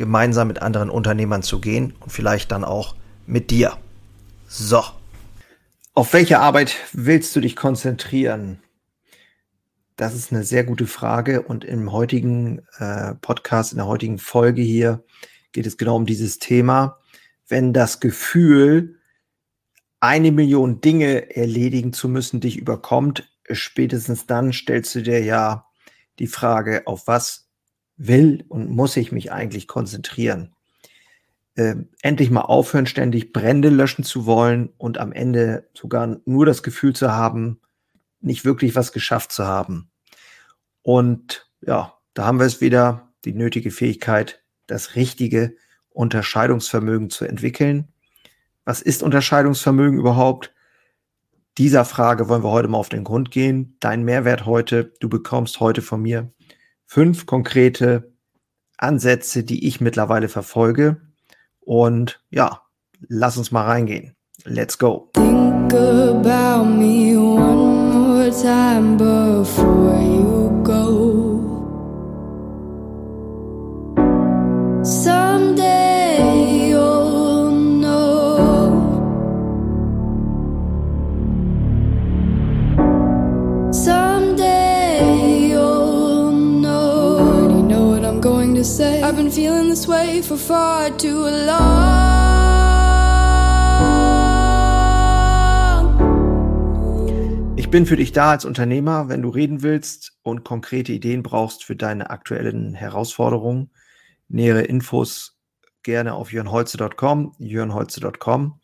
gemeinsam mit anderen Unternehmern zu gehen und vielleicht dann auch mit dir. So. Auf welche Arbeit willst du dich konzentrieren? Das ist eine sehr gute Frage und im heutigen äh, Podcast, in der heutigen Folge hier geht es genau um dieses Thema. Wenn das Gefühl, eine Million Dinge erledigen zu müssen, dich überkommt, spätestens dann stellst du dir ja die Frage, auf was will und muss ich mich eigentlich konzentrieren? Äh, endlich mal aufhören, ständig Brände löschen zu wollen und am Ende sogar nur das Gefühl zu haben, nicht wirklich was geschafft zu haben. Und ja, da haben wir es wieder, die nötige Fähigkeit, das richtige Unterscheidungsvermögen zu entwickeln. Was ist Unterscheidungsvermögen überhaupt? Dieser Frage wollen wir heute mal auf den Grund gehen. Dein Mehrwert heute, du bekommst heute von mir fünf konkrete Ansätze, die ich mittlerweile verfolge. Und ja, lass uns mal reingehen. Let's go. Think about me one more time before you go. Someday for far too long. Ich bin für dich da als Unternehmer, wenn du reden willst und konkrete Ideen brauchst für deine aktuellen Herausforderungen. Nähere Infos gerne auf jörnholze.com, jörnholze.com.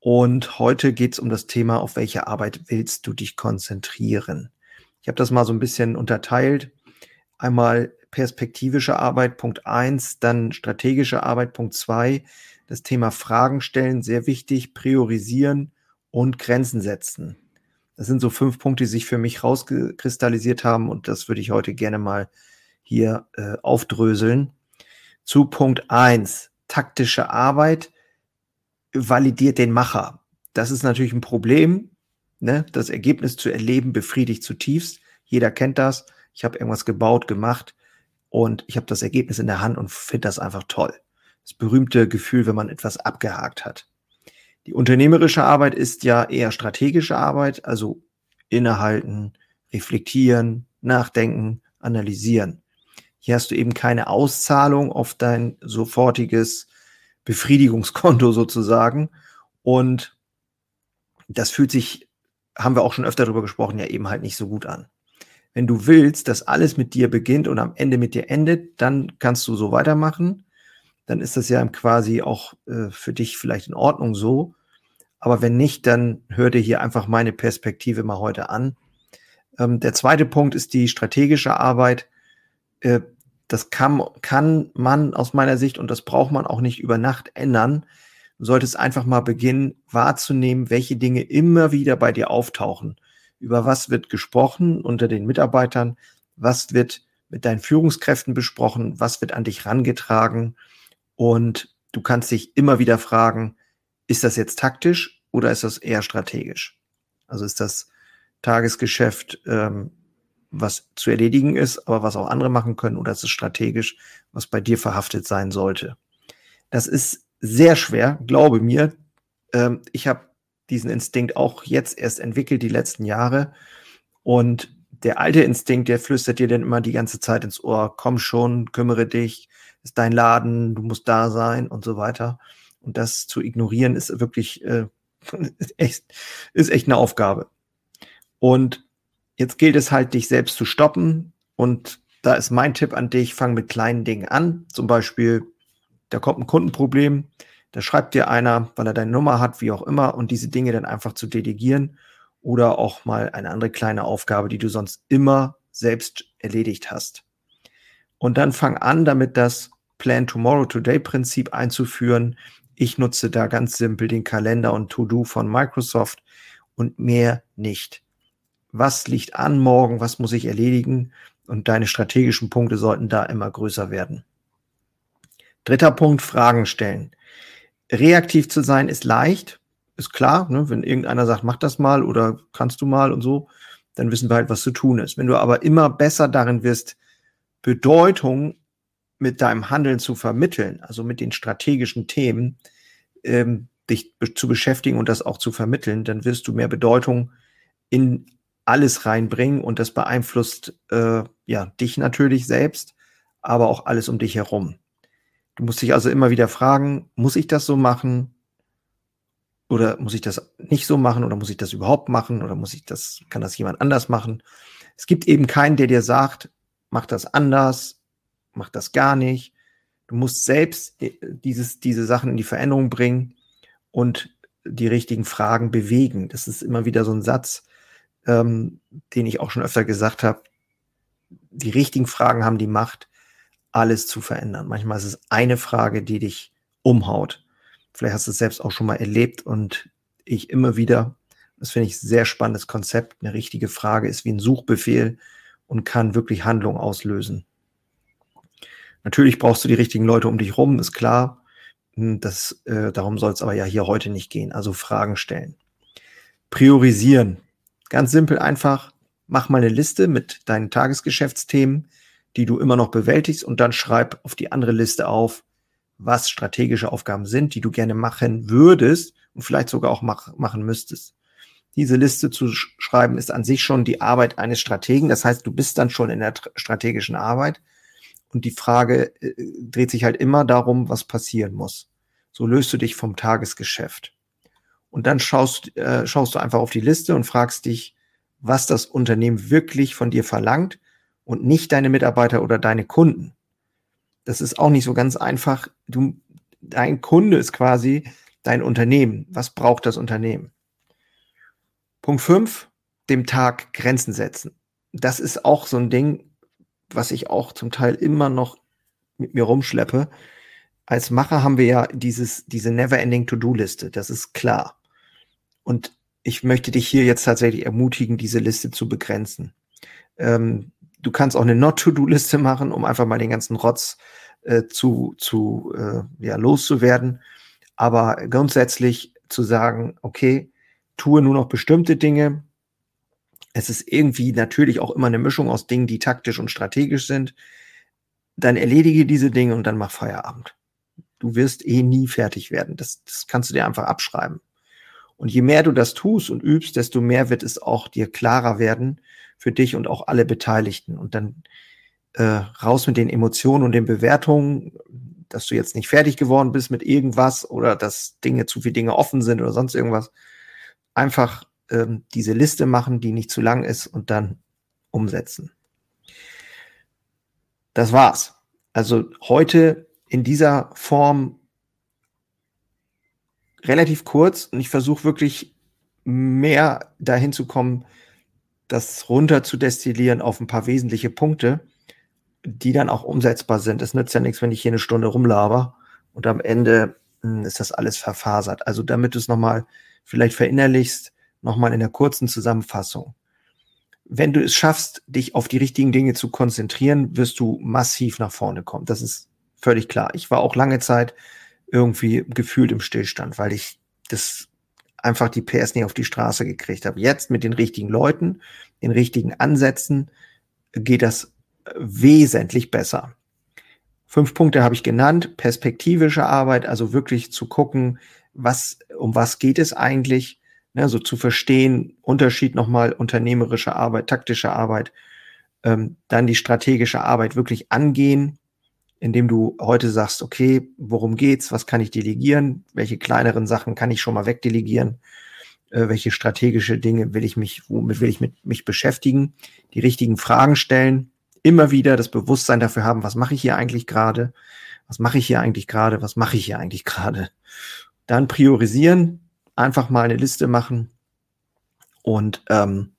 Und heute geht es um das Thema, auf welche Arbeit willst du dich konzentrieren? Ich habe das mal so ein bisschen unterteilt. Einmal perspektivische Arbeit, Punkt eins, dann strategische Arbeit, Punkt zwei. Das Thema Fragen stellen, sehr wichtig, priorisieren und Grenzen setzen. Das sind so fünf Punkte, die sich für mich rausgekristallisiert haben und das würde ich heute gerne mal hier äh, aufdröseln. Zu Punkt eins taktische Arbeit validiert den Macher. Das ist natürlich ein Problem. Ne? Das Ergebnis zu erleben befriedigt zutiefst. Jeder kennt das. Ich habe irgendwas gebaut, gemacht und ich habe das Ergebnis in der Hand und finde das einfach toll. Das berühmte Gefühl, wenn man etwas abgehakt hat. Die unternehmerische Arbeit ist ja eher strategische Arbeit, also innehalten, reflektieren, nachdenken, analysieren. Hier hast du eben keine Auszahlung auf dein sofortiges Befriedigungskonto sozusagen. Und das fühlt sich, haben wir auch schon öfter darüber gesprochen, ja eben halt nicht so gut an. Wenn du willst, dass alles mit dir beginnt und am Ende mit dir endet, dann kannst du so weitermachen. Dann ist das ja quasi auch äh, für dich vielleicht in Ordnung so. Aber wenn nicht, dann hör dir hier einfach meine Perspektive mal heute an. Ähm, der zweite Punkt ist die strategische Arbeit. Äh, das kann, kann man aus meiner Sicht und das braucht man auch nicht über Nacht ändern. Du solltest einfach mal beginnen wahrzunehmen, welche Dinge immer wieder bei dir auftauchen. Über was wird gesprochen unter den Mitarbeitern? Was wird mit deinen Führungskräften besprochen? Was wird an dich rangetragen? Und du kannst dich immer wieder fragen, ist das jetzt taktisch oder ist das eher strategisch? Also ist das Tagesgeschäft ähm, was zu erledigen ist, aber was auch andere machen können, oder es ist strategisch, was bei dir verhaftet sein sollte. Das ist sehr schwer, glaube mir. Ähm, ich habe diesen Instinkt auch jetzt erst entwickelt, die letzten Jahre. Und der alte Instinkt, der flüstert dir dann immer die ganze Zeit ins Ohr, komm schon, kümmere dich, ist dein Laden, du musst da sein und so weiter. Und das zu ignorieren ist wirklich, äh, echt, ist echt eine Aufgabe. Und Jetzt gilt es halt, dich selbst zu stoppen. Und da ist mein Tipp an dich, fang mit kleinen Dingen an. Zum Beispiel, da kommt ein Kundenproblem, da schreibt dir einer, weil er deine Nummer hat, wie auch immer, und diese Dinge dann einfach zu delegieren oder auch mal eine andere kleine Aufgabe, die du sonst immer selbst erledigt hast. Und dann fang an, damit das Plan Tomorrow Today Prinzip einzuführen. Ich nutze da ganz simpel den Kalender und To-Do von Microsoft und mehr nicht. Was liegt an morgen? Was muss ich erledigen? Und deine strategischen Punkte sollten da immer größer werden. Dritter Punkt, Fragen stellen. Reaktiv zu sein ist leicht, ist klar. Ne? Wenn irgendeiner sagt, mach das mal oder kannst du mal und so, dann wissen wir halt, was zu tun ist. Wenn du aber immer besser darin wirst, Bedeutung mit deinem Handeln zu vermitteln, also mit den strategischen Themen, ähm, dich zu beschäftigen und das auch zu vermitteln, dann wirst du mehr Bedeutung in alles reinbringen und das beeinflusst äh, ja dich natürlich selbst, aber auch alles um dich herum. Du musst dich also immer wieder fragen, muss ich das so machen? Oder muss ich das nicht so machen? Oder muss ich das überhaupt machen? Oder muss ich das, kann das jemand anders machen? Es gibt eben keinen, der dir sagt, mach das anders, mach das gar nicht. Du musst selbst äh, dieses, diese Sachen in die Veränderung bringen und die richtigen Fragen bewegen. Das ist immer wieder so ein Satz, ähm, den ich auch schon öfter gesagt habe. Die richtigen Fragen haben die Macht, alles zu verändern. Manchmal ist es eine Frage, die dich umhaut. Vielleicht hast du es selbst auch schon mal erlebt und ich immer wieder, das finde ich ein sehr spannendes Konzept. Eine richtige Frage ist wie ein Suchbefehl und kann wirklich Handlung auslösen. Natürlich brauchst du die richtigen Leute um dich rum, ist klar. Hm, das, äh, darum soll es aber ja hier heute nicht gehen. Also Fragen stellen. Priorisieren. Ganz simpel einfach. Mach mal eine Liste mit deinen Tagesgeschäftsthemen, die du immer noch bewältigst und dann schreib auf die andere Liste auf, was strategische Aufgaben sind, die du gerne machen würdest und vielleicht sogar auch mach, machen müsstest. Diese Liste zu schreiben ist an sich schon die Arbeit eines Strategen. Das heißt, du bist dann schon in der strategischen Arbeit. Und die Frage äh, dreht sich halt immer darum, was passieren muss. So löst du dich vom Tagesgeschäft. Und dann schaust, äh, schaust du einfach auf die Liste und fragst dich, was das Unternehmen wirklich von dir verlangt und nicht deine Mitarbeiter oder deine Kunden. Das ist auch nicht so ganz einfach. Du, dein Kunde ist quasi dein Unternehmen. Was braucht das Unternehmen? Punkt fünf: dem Tag Grenzen setzen. Das ist auch so ein Ding, was ich auch zum Teil immer noch mit mir rumschleppe. Als Macher haben wir ja dieses, diese never-ending To-Do-Liste. Das ist klar. Und ich möchte dich hier jetzt tatsächlich ermutigen, diese Liste zu begrenzen. Ähm, du kannst auch eine Not-To-Do-Liste machen, um einfach mal den ganzen Rotz äh, zu, zu äh, ja, loszuwerden. Aber grundsätzlich zu sagen, okay, tue nur noch bestimmte Dinge. Es ist irgendwie natürlich auch immer eine Mischung aus Dingen, die taktisch und strategisch sind. Dann erledige diese Dinge und dann mach Feierabend. Du wirst eh nie fertig werden. Das, das kannst du dir einfach abschreiben. Und je mehr du das tust und übst, desto mehr wird es auch dir klarer werden für dich und auch alle Beteiligten. Und dann äh, raus mit den Emotionen und den Bewertungen, dass du jetzt nicht fertig geworden bist mit irgendwas oder dass Dinge zu viele Dinge offen sind oder sonst irgendwas. Einfach ähm, diese Liste machen, die nicht zu lang ist und dann umsetzen. Das war's. Also heute in dieser Form relativ kurz und ich versuche wirklich mehr dahin zu kommen, das runter zu destillieren auf ein paar wesentliche Punkte, die dann auch umsetzbar sind. Es nützt ja nichts, wenn ich hier eine Stunde rumlaber und am Ende mh, hm, ist das alles verfasert. Also damit du es nochmal vielleicht verinnerlichst, nochmal in der kurzen Zusammenfassung. Wenn du es schaffst, dich auf die richtigen Dinge zu konzentrieren, wirst du massiv nach vorne kommen. Das ist völlig klar. Ich war auch lange Zeit irgendwie gefühlt im Stillstand, weil ich das einfach die PS nicht auf die Straße gekriegt habe. Jetzt mit den richtigen Leuten, den richtigen Ansätzen geht das wesentlich besser. Fünf Punkte habe ich genannt. Perspektivische Arbeit, also wirklich zu gucken, was, um was geht es eigentlich, ne, so zu verstehen, Unterschied nochmal unternehmerische Arbeit, taktische Arbeit, ähm, dann die strategische Arbeit wirklich angehen, indem du heute sagst, okay, worum geht's, was kann ich delegieren, welche kleineren Sachen kann ich schon mal wegdelegieren, äh, welche strategische Dinge will ich mich, womit will ich mit, mich beschäftigen, die richtigen Fragen stellen, immer wieder das Bewusstsein dafür haben, was mache ich hier eigentlich gerade, was mache ich hier eigentlich gerade, was mache ich hier eigentlich gerade. Dann priorisieren, einfach mal eine Liste machen und ähm,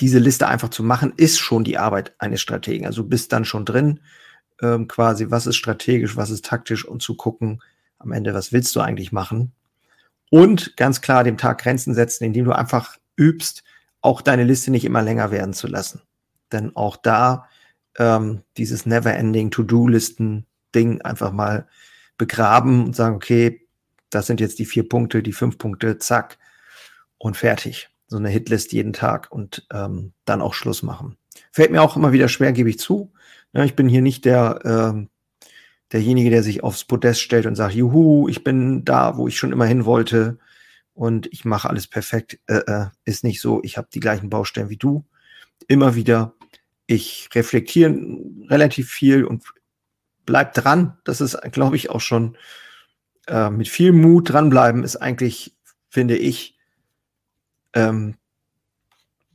diese Liste einfach zu machen, ist schon die Arbeit eines Strategen. Also du bist dann schon drin ähm, quasi, was ist strategisch, was ist taktisch und zu gucken, am Ende, was willst du eigentlich machen? Und ganz klar dem Tag Grenzen setzen, indem du einfach übst, auch deine Liste nicht immer länger werden zu lassen. Denn auch da ähm, dieses Never-Ending To-Do-Listen-Ding einfach mal begraben und sagen, okay, das sind jetzt die vier Punkte, die fünf Punkte, zack und fertig. So eine Hitlist jeden Tag und ähm, dann auch Schluss machen. Fällt mir auch immer wieder schwer, gebe ich zu. Ja, ich bin hier nicht der ähm, derjenige, der sich aufs Podest stellt und sagt, juhu, ich bin da, wo ich schon immer hin wollte und ich mache alles perfekt. Äh, äh, ist nicht so. Ich habe die gleichen Baustellen wie du. Immer wieder. Ich reflektiere relativ viel und bleib dran. Das ist, glaube ich, auch schon äh, mit viel Mut dranbleiben ist eigentlich, finde ich, ähm,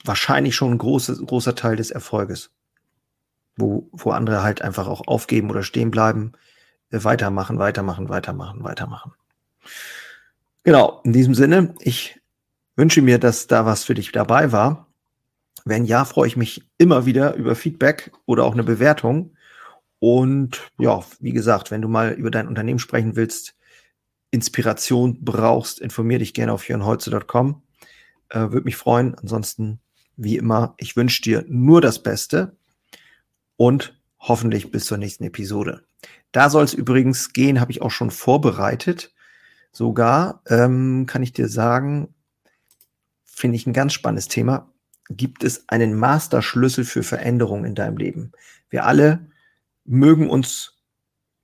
wahrscheinlich schon ein großes, großer Teil des Erfolges. Wo, wo andere halt einfach auch aufgeben oder stehen bleiben, äh, weitermachen, weitermachen, weitermachen, weitermachen. Genau, in diesem Sinne, ich wünsche mir, dass da was für dich dabei war. Wenn ja, freue ich mich immer wieder über Feedback oder auch eine Bewertung. Und ja, wie gesagt, wenn du mal über dein Unternehmen sprechen willst, Inspiration brauchst, informier dich gerne auf jörnholze.com. Äh, Würde mich freuen. Ansonsten, wie immer, ich wünsche dir nur das Beste und hoffentlich bis zur nächsten Episode. Da soll es übrigens gehen, habe ich auch schon vorbereitet. Sogar ähm, kann ich dir sagen, finde ich ein ganz spannendes Thema. Gibt es einen Masterschlüssel für Veränderungen in deinem Leben? Wir alle mögen uns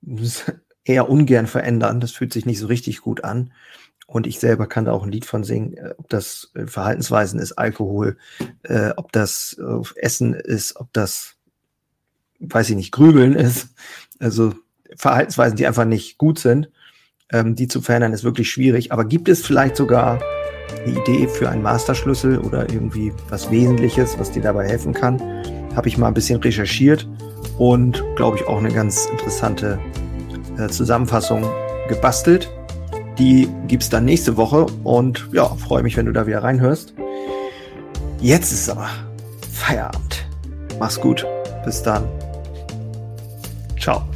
eher ungern verändern. Das fühlt sich nicht so richtig gut an. Und ich selber kann da auch ein Lied von singen, äh, ob das äh, Verhaltensweisen ist, Alkohol, äh, ob das äh, Essen ist, ob das, weiß ich nicht, Grübeln ist. Also Verhaltensweisen, die einfach nicht gut sind, ähm, die zu verändern, ist wirklich schwierig. Aber gibt es vielleicht sogar eine Idee für einen Masterschlüssel oder irgendwie was Wesentliches, was dir dabei helfen kann? Habe ich mal ein bisschen recherchiert und glaube ich auch eine ganz interessante äh, Zusammenfassung gebastelt. Die gibt's dann nächste Woche und ja, freue mich, wenn du da wieder reinhörst. Jetzt ist aber Feierabend. Mach's gut. Bis dann. Ciao.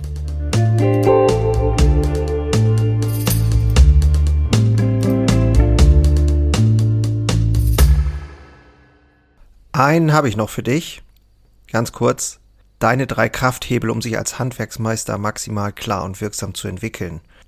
Einen habe ich noch für dich. Ganz kurz. Deine drei Krafthebel, um sich als Handwerksmeister maximal klar und wirksam zu entwickeln.